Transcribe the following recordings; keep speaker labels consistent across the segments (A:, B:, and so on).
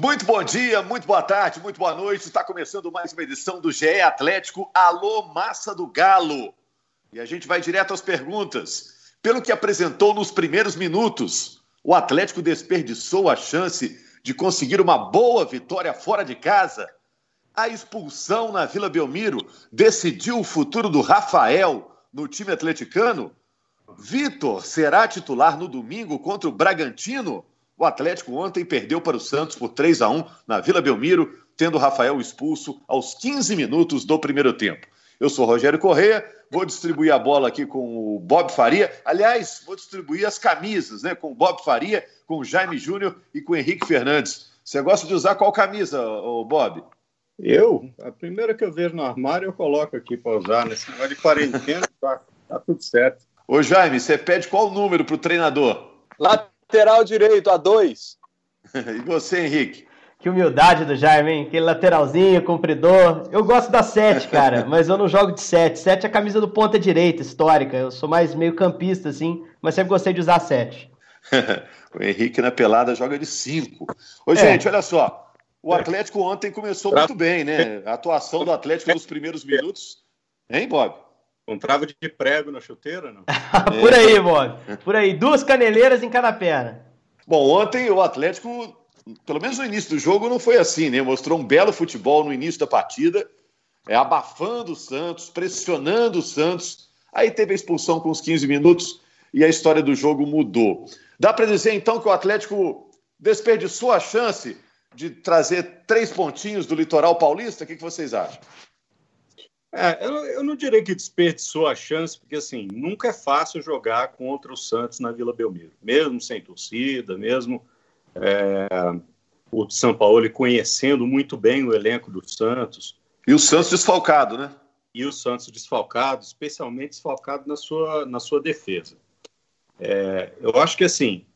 A: Muito bom dia, muito boa tarde, muito boa noite. Está começando mais uma edição do GE Atlético Alô Massa do Galo. E a gente vai direto às perguntas. Pelo que apresentou nos primeiros minutos, o Atlético desperdiçou a chance de conseguir uma boa vitória fora de casa. A expulsão na Vila Belmiro decidiu o futuro do Rafael no time atleticano. Vitor será titular no domingo contra o Bragantino? O Atlético ontem perdeu para o Santos por 3 a 1 na Vila Belmiro, tendo o Rafael expulso aos 15 minutos do primeiro tempo. Eu sou Rogério Correia, vou distribuir a bola aqui com o Bob Faria. Aliás, vou distribuir as camisas, né? Com o Bob Faria, com o Jaime Júnior e com o Henrique Fernandes. Você gosta de usar qual camisa, ô Bob?
B: Eu? A primeira que eu vejo no armário eu coloco aqui para usar. Nesse negócio de quarentena, tá, tá tudo certo.
A: Ô Jaime, você pede qual número para o treinador?
C: Lá lateral direito, a dois.
A: e você, Henrique?
D: Que humildade do Jaime, hein? Aquele lateralzinho, compridor. Eu gosto da 7, cara, mas eu não jogo de 7. 7 é a camisa do ponta direita, histórica. Eu sou mais meio campista, assim, mas sempre gostei de usar 7.
A: o Henrique na pelada joga de 5. Ô, é. gente, olha só. O Atlético ontem começou muito bem, né? A atuação do Atlético nos primeiros minutos. Hein, Bob?
B: Com trava de prego na chuteira, não?
D: Por aí, Bob. Por aí. Duas caneleiras em cada perna.
A: Bom, ontem o Atlético, pelo menos no início do jogo, não foi assim, né? Mostrou um belo futebol no início da partida, é, abafando o Santos, pressionando o Santos. Aí teve a expulsão com os 15 minutos e a história do jogo mudou. Dá para dizer então que o Atlético desperdiçou a chance de trazer três pontinhos do litoral paulista? O que, que vocês acham?
B: É, eu, eu, não diria que desperdiçou a chance, porque assim, nunca é fácil jogar contra o Santos na Vila Belmiro, mesmo sem torcida, mesmo é, o São Paulo conhecendo muito bem o elenco do Santos.
A: E o Santos desfalcado, né?
B: E o Santos desfalcado, especialmente desfalcado na sua, na sua defesa. É, eu acho que assim,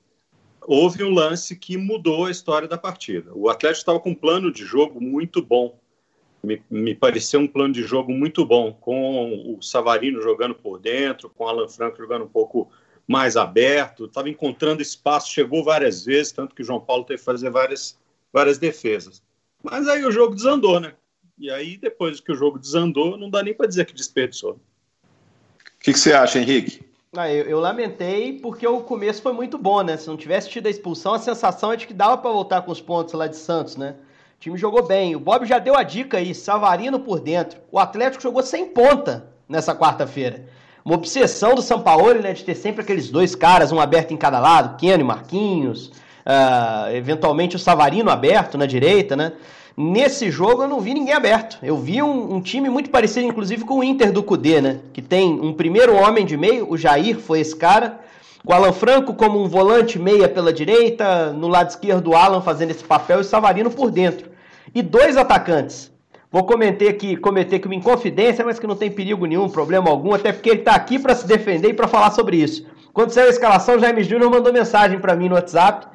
B: houve um lance que mudou a história da partida. O Atlético estava com um plano de jogo muito bom me, me pareceu um plano de jogo muito bom, com o Savarino jogando por dentro, com o Alan Franco jogando um pouco mais aberto, estava encontrando espaço, chegou várias vezes, tanto que o João Paulo teve que fazer várias, várias defesas. Mas aí o jogo desandou, né? E aí, depois que o jogo desandou, não dá nem para dizer que desperdiçou. O
A: que, que, você acha, Henrique?
D: Ah, eu, eu, lamentei porque o começo foi muito bom, né? Se não tivesse tido a expulsão, a sensação é de que dava para voltar com os pontos lá de Santos, né? Time jogou bem. O Bob já deu a dica aí, Savarino por dentro. O Atlético jogou sem ponta nessa quarta-feira. Uma obsessão do São Paulo, né, de ter sempre aqueles dois caras, um aberto em cada lado, Keno e Marquinhos, uh, eventualmente o Savarino aberto na direita, né? Nesse jogo eu não vi ninguém aberto. Eu vi um, um, time muito parecido, inclusive, com o Inter do Cudê, né? Que tem um primeiro homem de meio, o Jair foi esse cara, com o Alan Franco como um volante meia pela direita, no lado esquerdo o Alan fazendo esse papel e o Savarino por dentro e dois atacantes. Vou cometer aqui, cometer aqui uma inconfidência, mas que não tem perigo nenhum, problema algum, até porque ele está aqui para se defender e para falar sobre isso. Quando saiu a escalação, Jaime Júnior mandou mensagem para mim no WhatsApp.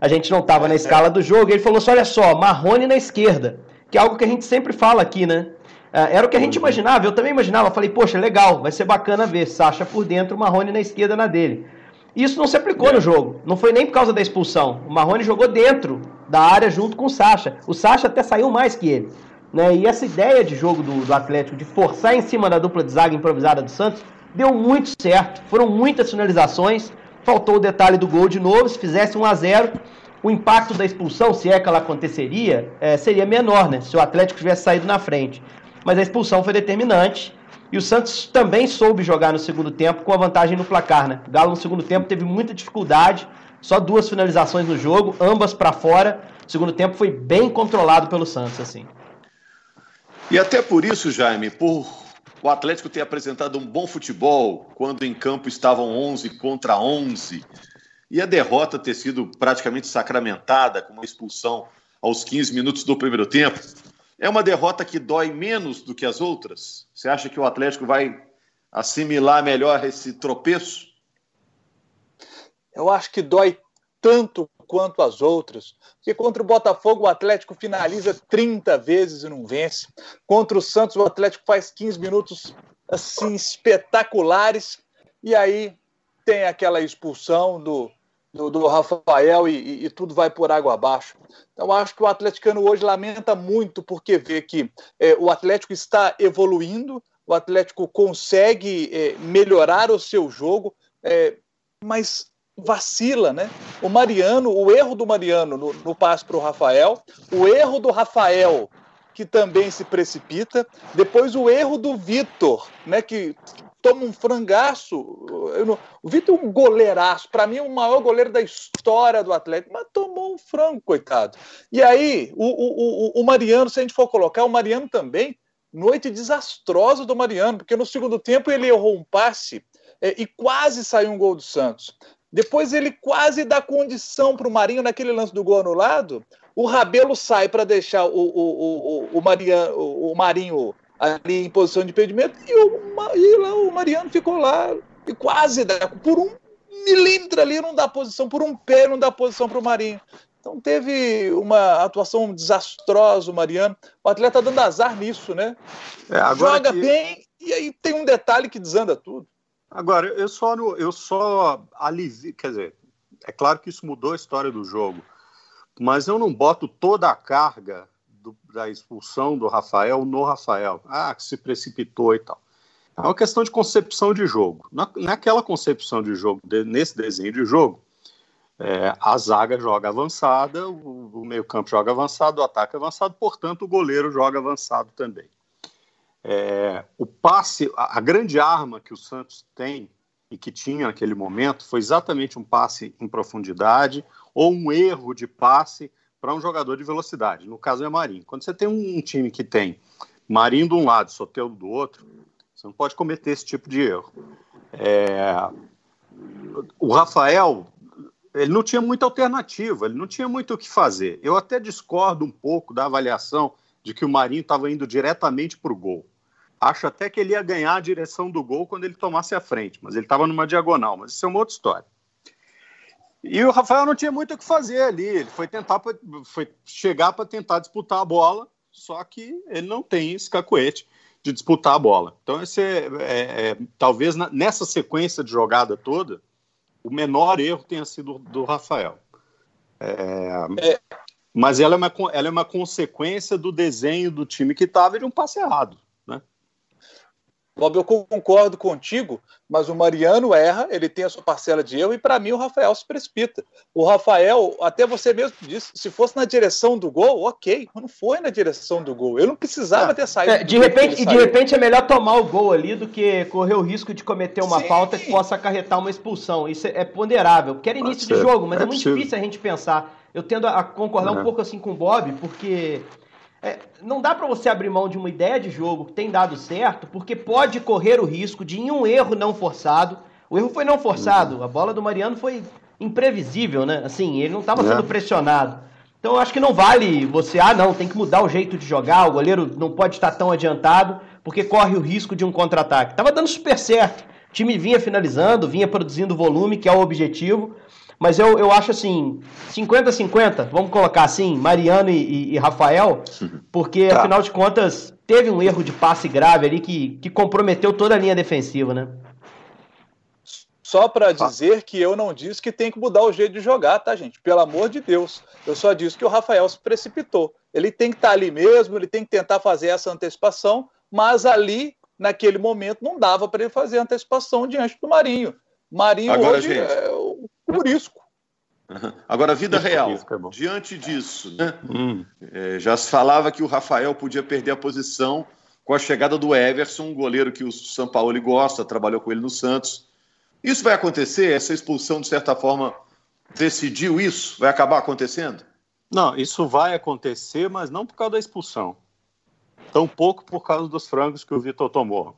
D: A gente não estava na escala do jogo. E ele falou assim: olha só, Marrone na esquerda, que é algo que a gente sempre fala aqui, né? É, era o que a gente imaginava, eu também imaginava. Falei, poxa, legal, vai ser bacana ver Sacha por dentro, Marrone na esquerda na dele. Isso não se aplicou no jogo. Não foi nem por causa da expulsão. O Marrone jogou dentro da área junto com o Sacha. O Sacha até saiu mais que ele. Né? E essa ideia de jogo do, do Atlético, de forçar em cima da dupla de zaga improvisada do Santos, deu muito certo. Foram muitas finalizações. Faltou o detalhe do gol de novo. Se fizesse 1 a 0 o impacto da expulsão, se é que ela aconteceria, é, seria menor, né? Se o Atlético tivesse saído na frente. Mas a expulsão foi determinante. E o Santos também soube jogar no segundo tempo com a vantagem no placar, né? O Galo no segundo tempo teve muita dificuldade, só duas finalizações no jogo, ambas para fora. O segundo tempo foi bem controlado pelo Santos, assim.
A: E até por isso, Jaime, por o Atlético ter apresentado um bom futebol quando em campo estavam 11 contra 11 e a derrota ter sido praticamente sacramentada com uma expulsão aos 15 minutos do primeiro tempo, é uma derrota que dói menos do que as outras? Você acha que o Atlético vai assimilar melhor esse tropeço?
C: Eu acho que dói tanto quanto as outras. Porque contra o Botafogo o Atlético finaliza 30 vezes e não vence. Contra o Santos o Atlético faz 15 minutos assim espetaculares e aí tem aquela expulsão do do, do Rafael e, e, e, tudo vai por água abaixo. Então, acho que o atleticano hoje lamenta muito porque vê que é, o Atlético está evoluindo, o Atlético consegue é, melhorar o seu jogo, é, mas vacila, né? O Mariano, o erro do Mariano no, no passe para o Rafael, o erro do Rafael que também se precipita, depois o erro do Vitor, né? Que toma um frangaço. Não, o Vitor é um goleiraço, para mim é o maior goleiro da história do Atlético, mas tomou um frango, coitado. E aí, o, o, o, o Mariano, se a gente for colocar, o Mariano também, noite desastrosa do Mariano, porque no segundo tempo ele errou um passe é, e quase saiu um gol do Santos. Depois ele quase dá condição para o Marinho naquele lance do gol anulado. O Rabelo sai para deixar o, o, o, o, Mariano, o Marinho ali em posição de impedimento e o, e lá, o Mariano ficou lá e quase dá, por um milímetro ali não dá posição, por um pé não dá posição para o Marinho. Então teve uma atuação desastrosa o Mariano. O atleta tá dando azar nisso, né? É, Joga que... bem e aí tem um detalhe que desanda tudo.
B: Agora, eu só, eu só alivio, quer dizer, é claro que isso mudou a história do jogo, mas eu não boto toda a carga do, da expulsão do Rafael no Rafael. Ah, que se precipitou e tal. É uma questão de concepção de jogo. Na, naquela concepção de jogo, de, nesse desenho de jogo, é, a zaga joga avançada, o, o meio-campo joga avançado, o ataque avançado, portanto, o goleiro joga avançado também. É, o passe, a, a, grande arma que o Santos tem e que tinha naquele momento foi exatamente um passe em profundidade ou um erro de passe para um jogador de velocidade. No caso é Marinho. Quando você tem um time que tem Marinho de um lado Soteldo do outro, você não pode cometer esse tipo de erro. É, o Rafael, ele não tinha muita alternativa, ele não tinha muito o que fazer. Eu até discordo um pouco da avaliação de que o Marinho estava indo diretamente para o gol. Acho até que ele ia ganhar a direção do gol quando ele tomasse a frente, mas ele estava numa diagonal, mas isso é uma outra história. E o Rafael não tinha muito o que fazer ali, ele foi tentar foi chegar para tentar disputar a bola, só que ele não tem esse cacuete de disputar a bola. Então esse é, é, é talvez na, nessa sequência de jogada toda, o menor erro tenha sido do Rafael. É, é, mas ela é, uma, ela é uma consequência do desenho do time que estava de um passe errado.
C: Bob, eu concordo contigo, mas o Mariano erra, ele tem a sua parcela de erro, e para mim o Rafael se precipita. O Rafael, até você mesmo disse, se fosse na direção do gol, ok, mas não foi na direção do gol. Eu não precisava é. ter saído.
D: É, de repente, e de repente é melhor tomar o gol ali do que correr o risco de cometer uma Sim. falta que possa acarretar uma expulsão. Isso é ponderável, porque era início de jogo, mas é, é muito difícil a gente pensar eu tendo a concordar uhum. um pouco assim com o Bob, porque é, não dá para você abrir mão de uma ideia de jogo que tem dado certo, porque pode correr o risco de em um erro não forçado. O erro foi não forçado, uhum. a bola do Mariano foi imprevisível, né? Assim, ele não estava sendo é. pressionado. Então eu acho que não vale você, ah, não, tem que mudar o jeito de jogar, o goleiro não pode estar tão adiantado, porque corre o risco de um contra-ataque. Tava dando super certo. O time vinha finalizando, vinha produzindo volume, que é o objetivo. Mas eu, eu acho assim, 50-50, vamos colocar assim, Mariano e, e, e Rafael, porque tá. afinal de contas teve um erro de passe grave ali que, que comprometeu toda a linha defensiva, né?
C: Só para dizer que eu não disse que tem que mudar o jeito de jogar, tá, gente? Pelo amor de Deus. Eu só disse que o Rafael se precipitou. Ele tem que estar tá ali mesmo, ele tem que tentar fazer essa antecipação, mas ali, naquele momento, não dava para ele fazer antecipação diante do Marinho. Marinho Agora, hoje gente... é por
A: Agora, vida real, é diante disso, né? Hum. É, já se falava que o Rafael podia perder a posição com a chegada do Everson, um goleiro que o São Paulo gosta, trabalhou com ele no Santos. Isso vai acontecer? Essa expulsão, de certa forma, decidiu isso? Vai acabar acontecendo?
B: Não, isso vai acontecer, mas não por causa da expulsão. Tampouco por causa dos frangos que o Vitor tomou.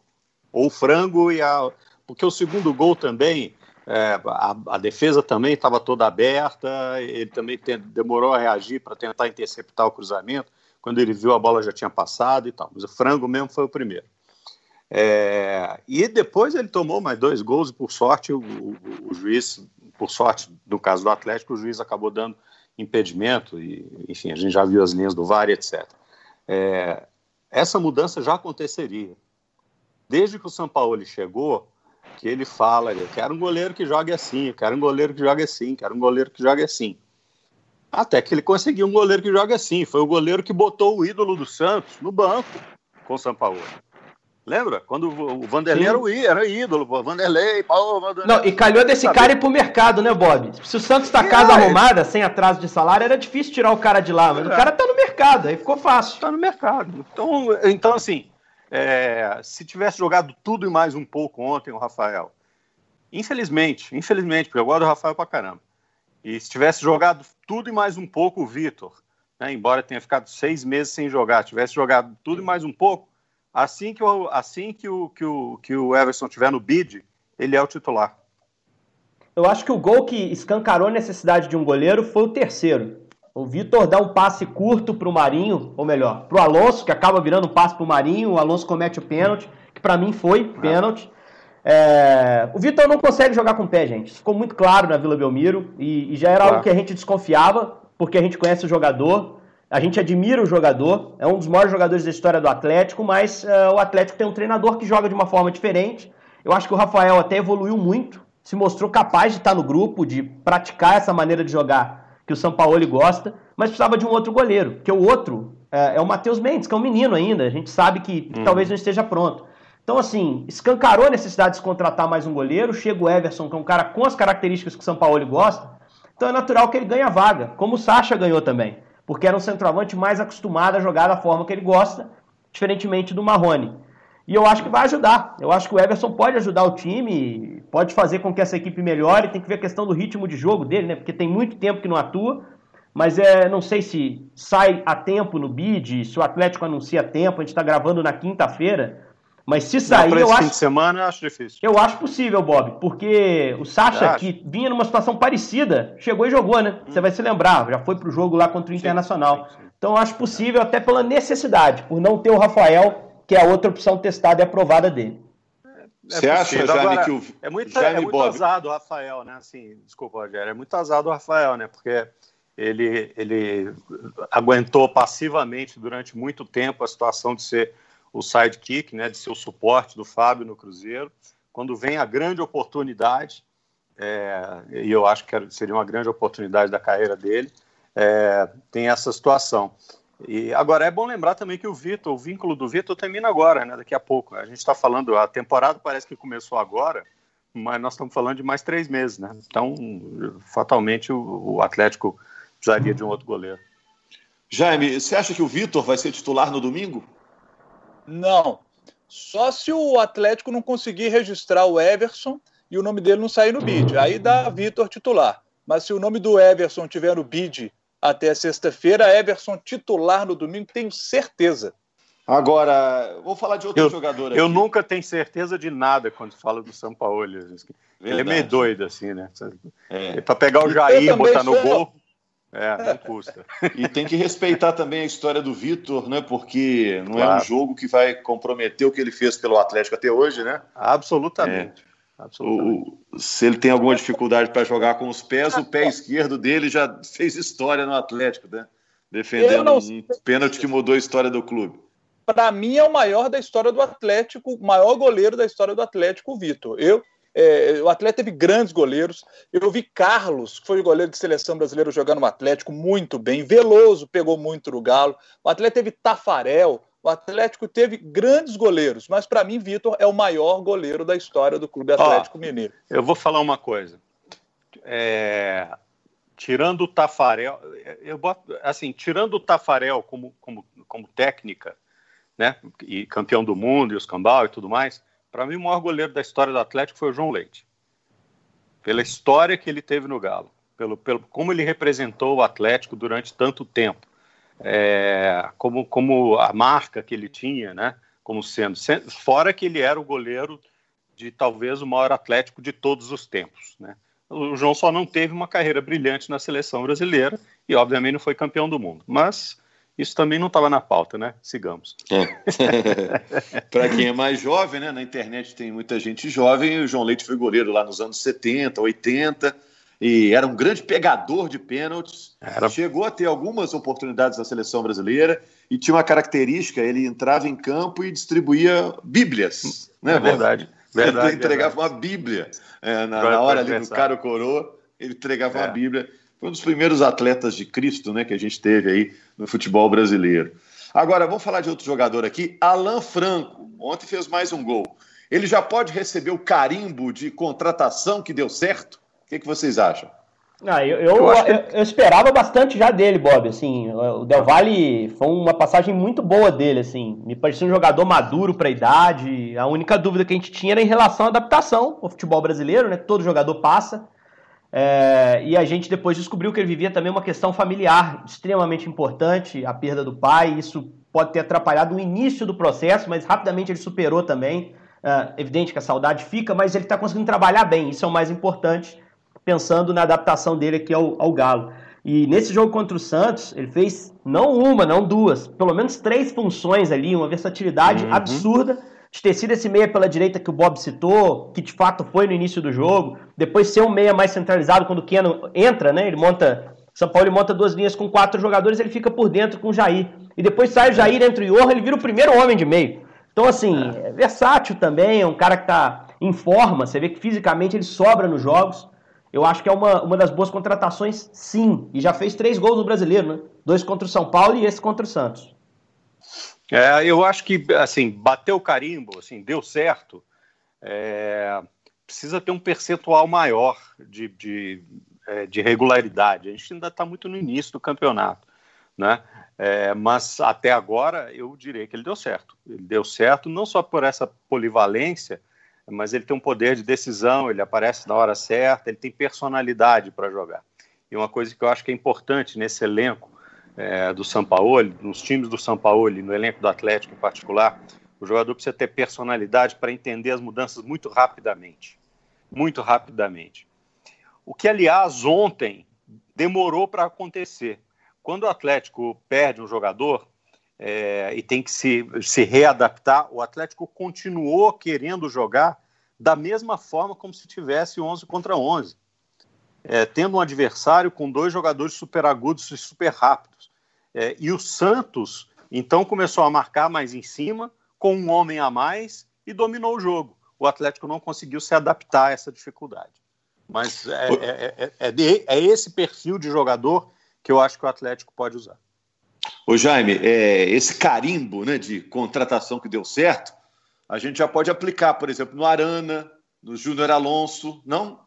B: Ou o frango e a. Porque o segundo gol também é, a, a, defesa também estava toda aberta, ele também tem, demorou a reagir para tentar interceptar o cruzamento. Quando ele viu a bola já tinha passado e tal. Mas o frango mesmo foi o primeiro. É, e depois ele tomou mais dois gols e por sorte o, o, o, juiz, por sorte no caso do Atlético, o juiz acabou dando impedimento e enfim a gente já viu as linhas do VAR, etc. É, essa mudança já aconteceria desde que o São Paulo chegou que ele fala, eu quero um goleiro que jogue assim, eu quero um goleiro que jogue assim, quero um goleiro que jogue assim. Até que ele conseguiu um goleiro que joga assim. Foi o goleiro que botou o ídolo do Santos no banco com o São Paulo. Lembra? Quando o Vanderlei era, o, era ídolo, pô. Vanderlei, Paulo, Vanderlei.
D: Não, e calhou desse cara ir pro mercado, né, Bob? Se o Santos tá casa é, arrumada, sem atraso de salário, era difícil tirar o cara de lá, mas é. o cara tá no mercado, aí ficou fácil.
B: Tá no mercado. Então, então assim, é, se tivesse jogado tudo e mais um pouco ontem, o Rafael, infelizmente, infelizmente, porque eu gosto do Rafael pra caramba, e se tivesse jogado tudo e mais um pouco o Vitor, né, embora tenha ficado seis meses sem jogar, tivesse jogado tudo e mais um pouco, Assim que o, assim que o, que o, que o Everson tiver no bid, ele é o titular.
D: Eu acho que o gol que escancarou a necessidade de um goleiro foi o terceiro. O Vitor dá um passe curto para o Marinho, ou melhor, para o Alonso, que acaba virando um passe para o Marinho. O Alonso comete o pênalti, que para mim foi pênalti. É... O Vitor não consegue jogar com o pé, gente. Isso ficou muito claro na Vila Belmiro e, e já era claro. algo que a gente desconfiava, porque a gente conhece o jogador. A gente admira o jogador, é um dos maiores jogadores da história do Atlético, mas uh, o Atlético tem um treinador que joga de uma forma diferente. Eu acho que o Rafael até evoluiu muito, se mostrou capaz de estar no grupo, de praticar essa maneira de jogar que o São Paulo gosta, mas precisava de um outro goleiro, que o outro uh, é o Matheus Mendes, que é um menino ainda, a gente sabe que, que hum. talvez não esteja pronto. Então, assim, escancarou a necessidade de se contratar mais um goleiro, chega o Everson, que é um cara com as características que o São Paulo gosta, então é natural que ele ganhe a vaga, como o Sacha ganhou também porque era um centroavante mais acostumado a jogar da forma que ele gosta, diferentemente do Marrone. E eu acho que vai ajudar. Eu acho que o Everson pode ajudar o time, pode fazer com que essa equipe melhore. Tem que ver a questão do ritmo de jogo dele, né? Porque tem muito tempo que não atua. Mas é, não sei se sai a tempo no bid, se o Atlético anuncia a tempo. A gente está gravando na quinta-feira. Mas se sair, eu acho.
B: Fim de semana, eu acho difícil.
D: Eu acho possível, Bob, porque o Sacha, que vinha numa situação parecida, chegou e jogou, né? Você vai se lembrar, já foi pro jogo lá contra o Internacional. Sim, sim, sim. Então eu acho possível, até pela necessidade, por não ter o Rafael, que é a outra opção testada e aprovada dele.
B: É, Você acha, Jaime, Agora, que o. É muito, é muito Bob... azado o Rafael, né? Assim, desculpa, Rogério, é muito azado o Rafael, né? Porque ele, ele aguentou passivamente durante muito tempo a situação de ser o sidekick, né, de ser o suporte do Fábio no Cruzeiro. Quando vem a grande oportunidade, é, e eu acho que seria uma grande oportunidade da carreira dele, é, tem essa situação. E agora é bom lembrar também que o Vitor, o vínculo do Vitor termina agora, né? Daqui a pouco. A gente está falando, a temporada parece que começou agora, mas nós estamos falando de mais três meses, né? Então, fatalmente, o, o Atlético precisaria de um outro goleiro.
A: Jaime, você acha que o Vitor vai ser titular no domingo?
C: Não. Só se o Atlético não conseguir registrar o Everson e o nome dele não sair no bid. Aí dá Vitor titular. Mas se o nome do Everson tiver no bid até sexta-feira, Everson titular no domingo, tenho certeza.
A: Agora, vou falar de outro
B: eu,
A: jogador
B: aqui. Eu nunca tenho certeza de nada quando falo do São Paulo. Ele é meio doido, assim, né? É. Para pegar o Jair e botar no gol. É, não custa.
A: e tem que respeitar também a história do Vitor, né? Porque não claro. é um jogo que vai comprometer o que ele fez pelo Atlético até hoje, né?
B: Absolutamente. É.
A: Absolutamente. O, se ele tem alguma dificuldade para jogar com os pés, o pé esquerdo dele já fez história no Atlético, né? Defendendo um pênalti que mudou a história do clube.
C: Para mim é o maior da história do Atlético, o maior goleiro da história do Atlético, o Vitor. Eu é, o Atlético teve grandes goleiros. Eu vi Carlos, que foi o goleiro de seleção brasileira jogando no Atlético, muito bem. Veloso pegou muito no Galo. O Atlético teve Tafarel. O Atlético teve grandes goleiros, mas para mim, Vitor é o maior goleiro da história do Clube Atlético Ó, Mineiro.
B: Eu vou falar uma coisa. É, tirando o Tafarel, eu boto, assim, tirando o Tafarel como, como, como técnica, né, e campeão do mundo e os cambal e tudo mais, para mim, o maior goleiro da história do Atlético foi o João Leite. Pela história que ele teve no Galo, pelo, pelo como ele representou o Atlético durante tanto tempo, é, como, como a marca que ele tinha, né? Como sendo, fora que ele era o goleiro de talvez o maior Atlético de todos os tempos, né? O João só não teve uma carreira brilhante na seleção brasileira e, obviamente, não foi campeão do mundo. Mas isso também não estava na pauta, né? Sigamos.
A: É. Para quem é mais jovem, né? Na internet tem muita gente jovem. O João Leite foi goleiro lá nos anos 70, 80 e era um grande pegador de pênaltis. Era... Chegou a ter algumas oportunidades na seleção brasileira e tinha uma característica: ele entrava em campo e distribuía bíblias. Né,
B: é verdade.
A: Verdade, ele entregava verdade. uma Bíblia é, na, na, hora ali do cara coroa, ele entregava é. uma Bíblia. Foi um dos primeiros atletas de Cristo né, que a gente teve aí no futebol brasileiro. Agora, vamos falar de outro jogador aqui, Alan Franco. Ontem fez mais um gol. Ele já pode receber o carimbo de contratação que deu certo? O que, que vocês acham?
D: Ah, eu, eu, eu, que... eu, esperava bastante já dele, Bob. Assim, o Del Valle foi uma passagem muito boa dele. Assim, me parecia um jogador maduro para a idade. A única dúvida que a gente tinha era em relação à adaptação ao futebol brasileiro, né? Todo jogador passa. É, e a gente depois descobriu que ele vivia também uma questão familiar extremamente importante, a perda do pai. Isso pode ter atrapalhado o início do processo, mas rapidamente ele superou também. É, evidente que a saudade fica, mas ele está conseguindo trabalhar bem. Isso é o mais importante pensando na adaptação dele aqui ao, ao Galo. E nesse jogo contra o Santos, ele fez não uma, não duas, pelo menos três funções ali, uma versatilidade uhum. absurda de ter sido esse meia pela direita que o Bob citou, que de fato foi no início do jogo, depois ser um meia mais centralizado quando o Keno entra, né? Ele monta. São Paulo monta duas linhas com quatro jogadores, ele fica por dentro com o Jair. E depois sai o Jair entre o Johan, ele vira o primeiro homem de meio. Então, assim, é, é versátil também, é um cara que tá em forma, você vê que fisicamente ele sobra nos jogos. Eu acho que é uma, uma das boas contratações, sim. E já fez três gols no brasileiro, né? Dois contra o São Paulo e esse contra o Santos.
B: É, eu acho que, assim, bateu o carimbo, assim, deu certo. É, precisa ter um percentual maior de, de, é, de regularidade. A gente ainda está muito no início do campeonato, né? É, mas até agora eu diria que ele deu certo. Ele deu certo não só por essa polivalência, mas ele tem um poder de decisão, ele aparece na hora certa, ele tem personalidade para jogar. E uma coisa que eu acho que é importante nesse elenco é, do São Paulo, nos times do São Paulo, no elenco do Atlético em particular, o jogador precisa ter personalidade para entender as mudanças muito rapidamente. Muito rapidamente. O que, aliás, ontem demorou para acontecer. Quando o Atlético perde um jogador, é, e tem que se, se readaptar. O Atlético continuou querendo jogar da mesma forma como se tivesse 11 contra 11, é, tendo um adversário com dois jogadores super agudos e super rápidos. É, e o Santos, então, começou a marcar mais em cima, com um homem a mais, e dominou o jogo. O Atlético não conseguiu se adaptar a essa dificuldade. Mas é, é, é, é, é esse perfil de jogador que eu acho que o Atlético pode usar.
A: Ô Jaime, é, esse carimbo né, de contratação que deu certo, a gente já pode aplicar, por exemplo, no Arana, no Júnior Alonso, não?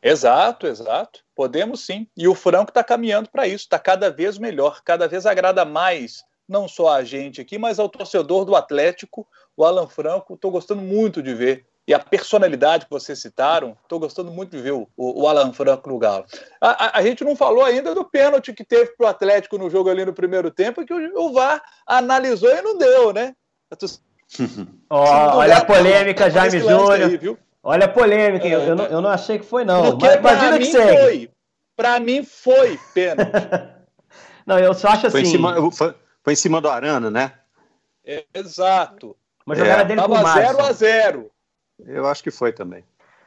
C: Exato, exato. Podemos sim. E o Franco está caminhando para isso, está cada vez melhor, cada vez agrada mais, não só a gente aqui, mas ao torcedor do Atlético, o Alan Franco. Estou gostando muito de ver e a personalidade que vocês citaram, estou gostando muito de ver o, o, Alan Franco no Galo. A, a, a, gente não falou ainda do pênalti que teve para o Atlético no jogo ali no primeiro tempo, que o, o VAR analisou e não deu, né?
D: Tô... oh, olha a polêmica, Jaime Júnior. Olha a polêmica, é, eu, eu, não, eu não achei que foi, não.
C: Porque para mim foi. Para mim foi pênalti.
D: não, eu só acho assim.
B: Foi em cima, foi, foi em cima do Arana, né?
C: É, exato.
D: Uma jogada é. dele
C: Tava 0 a 0
B: eu acho que foi também.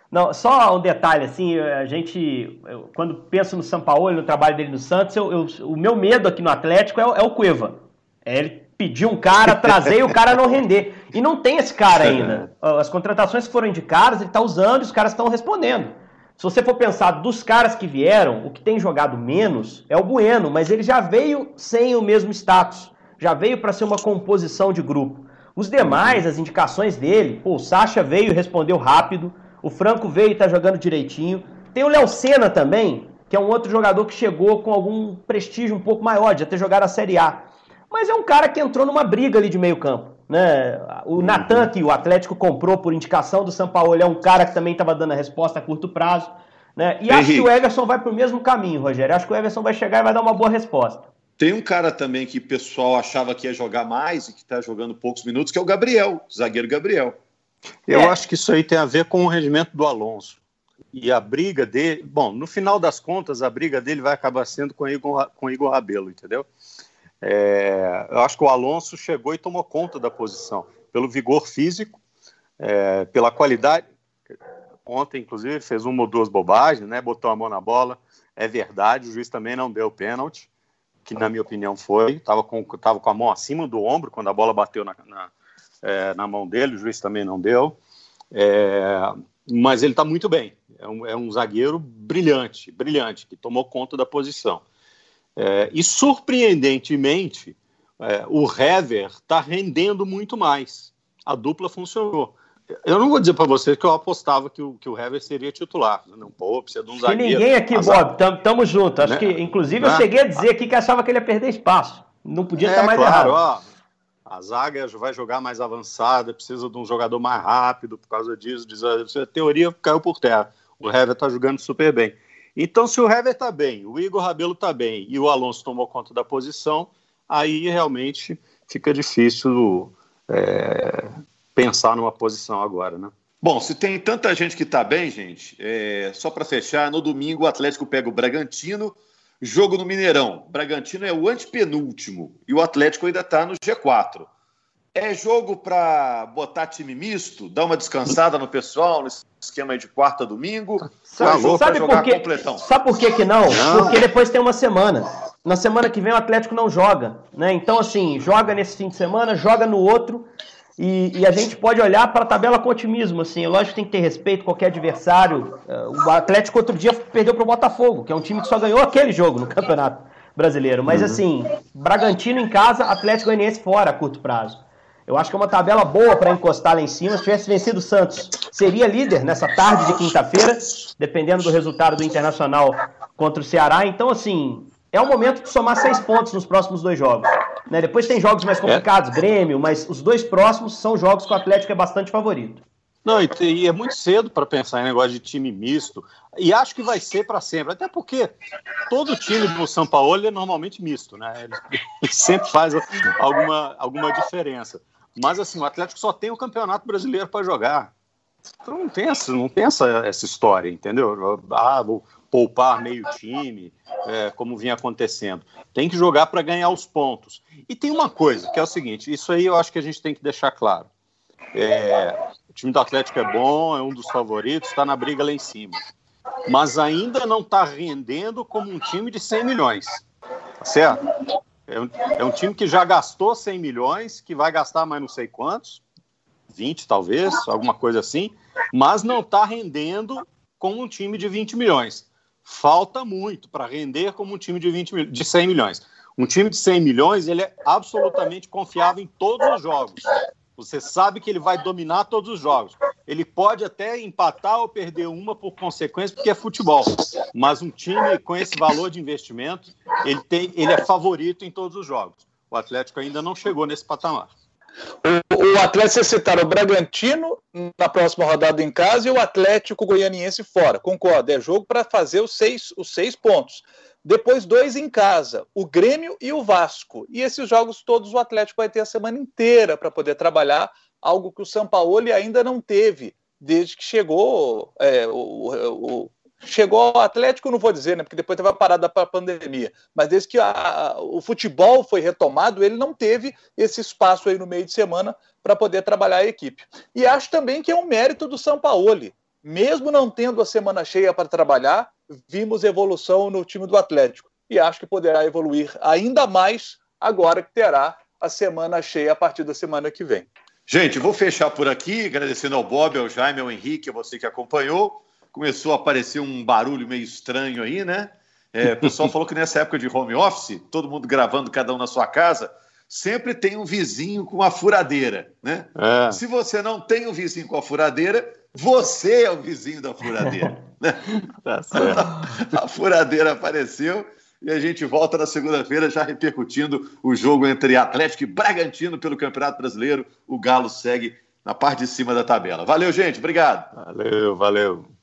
D: Não, só um detalhe, assim, a gente, eu, quando penso no São Paulo, no trabalho dele no Santos, eu, eu, o meu medo aqui no Atlético é, é o Cueva. É ele pedir um cara, trazer e o cara não render. E não tem esse cara ainda. As contratações que foram indicadas, ele está usando e os caras estão respondendo. Se você for pensar dos caras que vieram, o que tem jogado menos é o Bueno, mas ele já veio sem o mesmo status. Já veio para ser uma composição de grupo. Os demais, as indicações dele, pô, o Sacha veio e respondeu rápido, o Franco veio e está jogando direitinho. Tem o Léo Senna também, que é um outro jogador que chegou com algum prestígio um pouco maior, de já ter jogado a Série A. Mas é um cara que entrou numa briga ali de meio campo. Né? O Natan, que o Atlético comprou por indicação do São Paulo, é um cara que também estava dando a resposta a curto prazo. Né? E Henrique. acho que o Everson vai para o mesmo caminho, Rogério. Acho que o Everson vai chegar e vai dar uma boa resposta.
A: Tem um cara também que o pessoal achava que ia jogar mais e que está jogando poucos minutos, que é o Gabriel, o zagueiro Gabriel.
B: Eu é. acho que isso aí tem a ver com o rendimento do Alonso. E a briga dele, bom, no final das contas, a briga dele vai acabar sendo com o Igor, com o Igor Rabelo, entendeu? É, eu acho que o Alonso chegou e tomou conta da posição, pelo vigor físico, é, pela qualidade. Ontem, inclusive, fez uma ou duas bobagens, né? Botou a mão na bola. É verdade, o juiz também não deu pênalti que na minha opinião foi, estava com, tava com a mão acima do ombro quando a bola bateu na, na, é, na mão dele, o juiz também não deu. É, mas ele está muito bem. É um, é um, zagueiro brilhante, brilhante, que tomou conta da posição. É, e surpreendentemente, é, o Hever está rendendo muito mais. A dupla funcionou. Eu não vou dizer para vocês que eu apostava que o, que o Hever seria titular. Não, pô, precisa de um zagueiro.
D: E ninguém aqui, Bob, tamo, tamo junto. Acho né? que, inclusive, eu né? cheguei a dizer aqui que achava que ele ia perder espaço. Não podia é, estar mais claro, errado. Ó,
B: a zaga vai jogar mais avançada, precisa de um jogador mais rápido por causa disso. Diz, a teoria caiu por terra. O Hever está jogando super bem. Então, se o Hever está bem, o Igor Rabelo está bem e o Alonso tomou conta da posição, aí realmente fica difícil é, pensar numa posição agora, né?
A: Bom, se tem tanta gente que está bem, gente, é, só para fechar, no domingo o Atlético pega o Bragantino Jogo no Mineirão. Bragantino é o antepenúltimo e o Atlético ainda está no G4. É jogo para botar time misto, dar uma descansada no pessoal, nesse esquema de quarta a domingo?
D: Sabe, sabe por quê? Completão? Sabe por que, que não? não? Porque depois tem uma semana. Na semana que vem o Atlético não joga. Né? Então, assim, joga nesse fim de semana, joga no outro. E, e, a gente pode olhar para a tabela com otimismo, assim. Lógico que tem que ter respeito qualquer adversário. É, o Atlético outro dia perdeu para o Botafogo, que é um time que só ganhou aquele jogo no Campeonato Brasileiro. Mas uhum. assim, Bragantino em casa, Atlético Goianiense fora a curto prazo. Eu acho que é uma tabela boa para encostar lá em cima. Se tivesse vencido o Santos, seria líder nessa tarde de quinta-feira, dependendo do resultado do Internacional contra o Ceará. Então, assim, é o momento de somar seis pontos nos próximos dois jogos. Né? Depois tem jogos mais complicados, é. Grêmio, mas os dois próximos são jogos que o Atlético é bastante favorito.
B: Não, e, e é muito cedo para pensar em negócio de time misto. E acho que vai ser para sempre. Até porque todo time do São Paulo é normalmente misto, né? Ele, ele sempre faz alguma, alguma diferença. Mas assim, o Atlético só tem o Campeonato Brasileiro para jogar. Então não tem, essa, não tem essa, essa história, entendeu? Ah, vou poupar meio time, é, como vinha acontecendo. Tem que jogar para ganhar os pontos. E tem uma coisa, que é o seguinte: isso aí eu acho que a gente tem que deixar claro. É, o time do Atlético é bom, é um dos favoritos, está na briga lá em cima. Mas ainda não está rendendo como um time de 100 milhões. Tá certo? É um, é um time que já gastou 100 milhões, que vai gastar mais não sei quantos, 20 talvez, alguma coisa assim, mas não está rendendo como um time de 20 milhões falta muito para render como um time de, 20, de 100 milhões. Um time de 100 milhões, ele é absolutamente confiável em todos os jogos. Você sabe que ele vai dominar todos os jogos. Ele pode até empatar ou perder uma por consequência, porque é futebol. Mas um time com esse valor de investimento, ele, tem, ele é favorito em todos os jogos. O Atlético ainda não chegou nesse patamar.
C: O, o Atlético citaram o Bragantino na próxima rodada em casa e o Atlético Goianiense fora. Concordo, é jogo para fazer os seis, os seis pontos. Depois, dois em casa, o Grêmio e o Vasco. E esses jogos todos o Atlético vai ter a semana inteira para poder trabalhar, algo que o São Paulo ainda não teve desde que chegou é, o, o, chegou ao Atlético, não vou dizer, né, porque depois teve a parada para a pandemia, mas desde que a, o futebol foi retomado, ele não teve esse espaço aí no meio de semana para poder trabalhar a equipe. E acho também que é um mérito do São Paulo. Mesmo não tendo a semana cheia para trabalhar, vimos evolução no time do Atlético. E acho que poderá evoluir ainda mais agora que terá a semana cheia a partir da semana que vem.
A: Gente, vou fechar por aqui, agradecendo ao Bob, ao Jaime, ao Henrique, a você que acompanhou começou a aparecer um barulho meio estranho aí, né? É, o pessoal falou que nessa época de home office, todo mundo gravando cada um na sua casa, sempre tem um vizinho com a furadeira, né? É. Se você não tem um vizinho com a furadeira, você é o vizinho da furadeira. tá certo. A furadeira apareceu e a gente volta na segunda-feira já repercutindo o jogo entre Atlético e Bragantino pelo Campeonato Brasileiro. O Galo segue na parte de cima da tabela. Valeu, gente. Obrigado.
B: Valeu, valeu.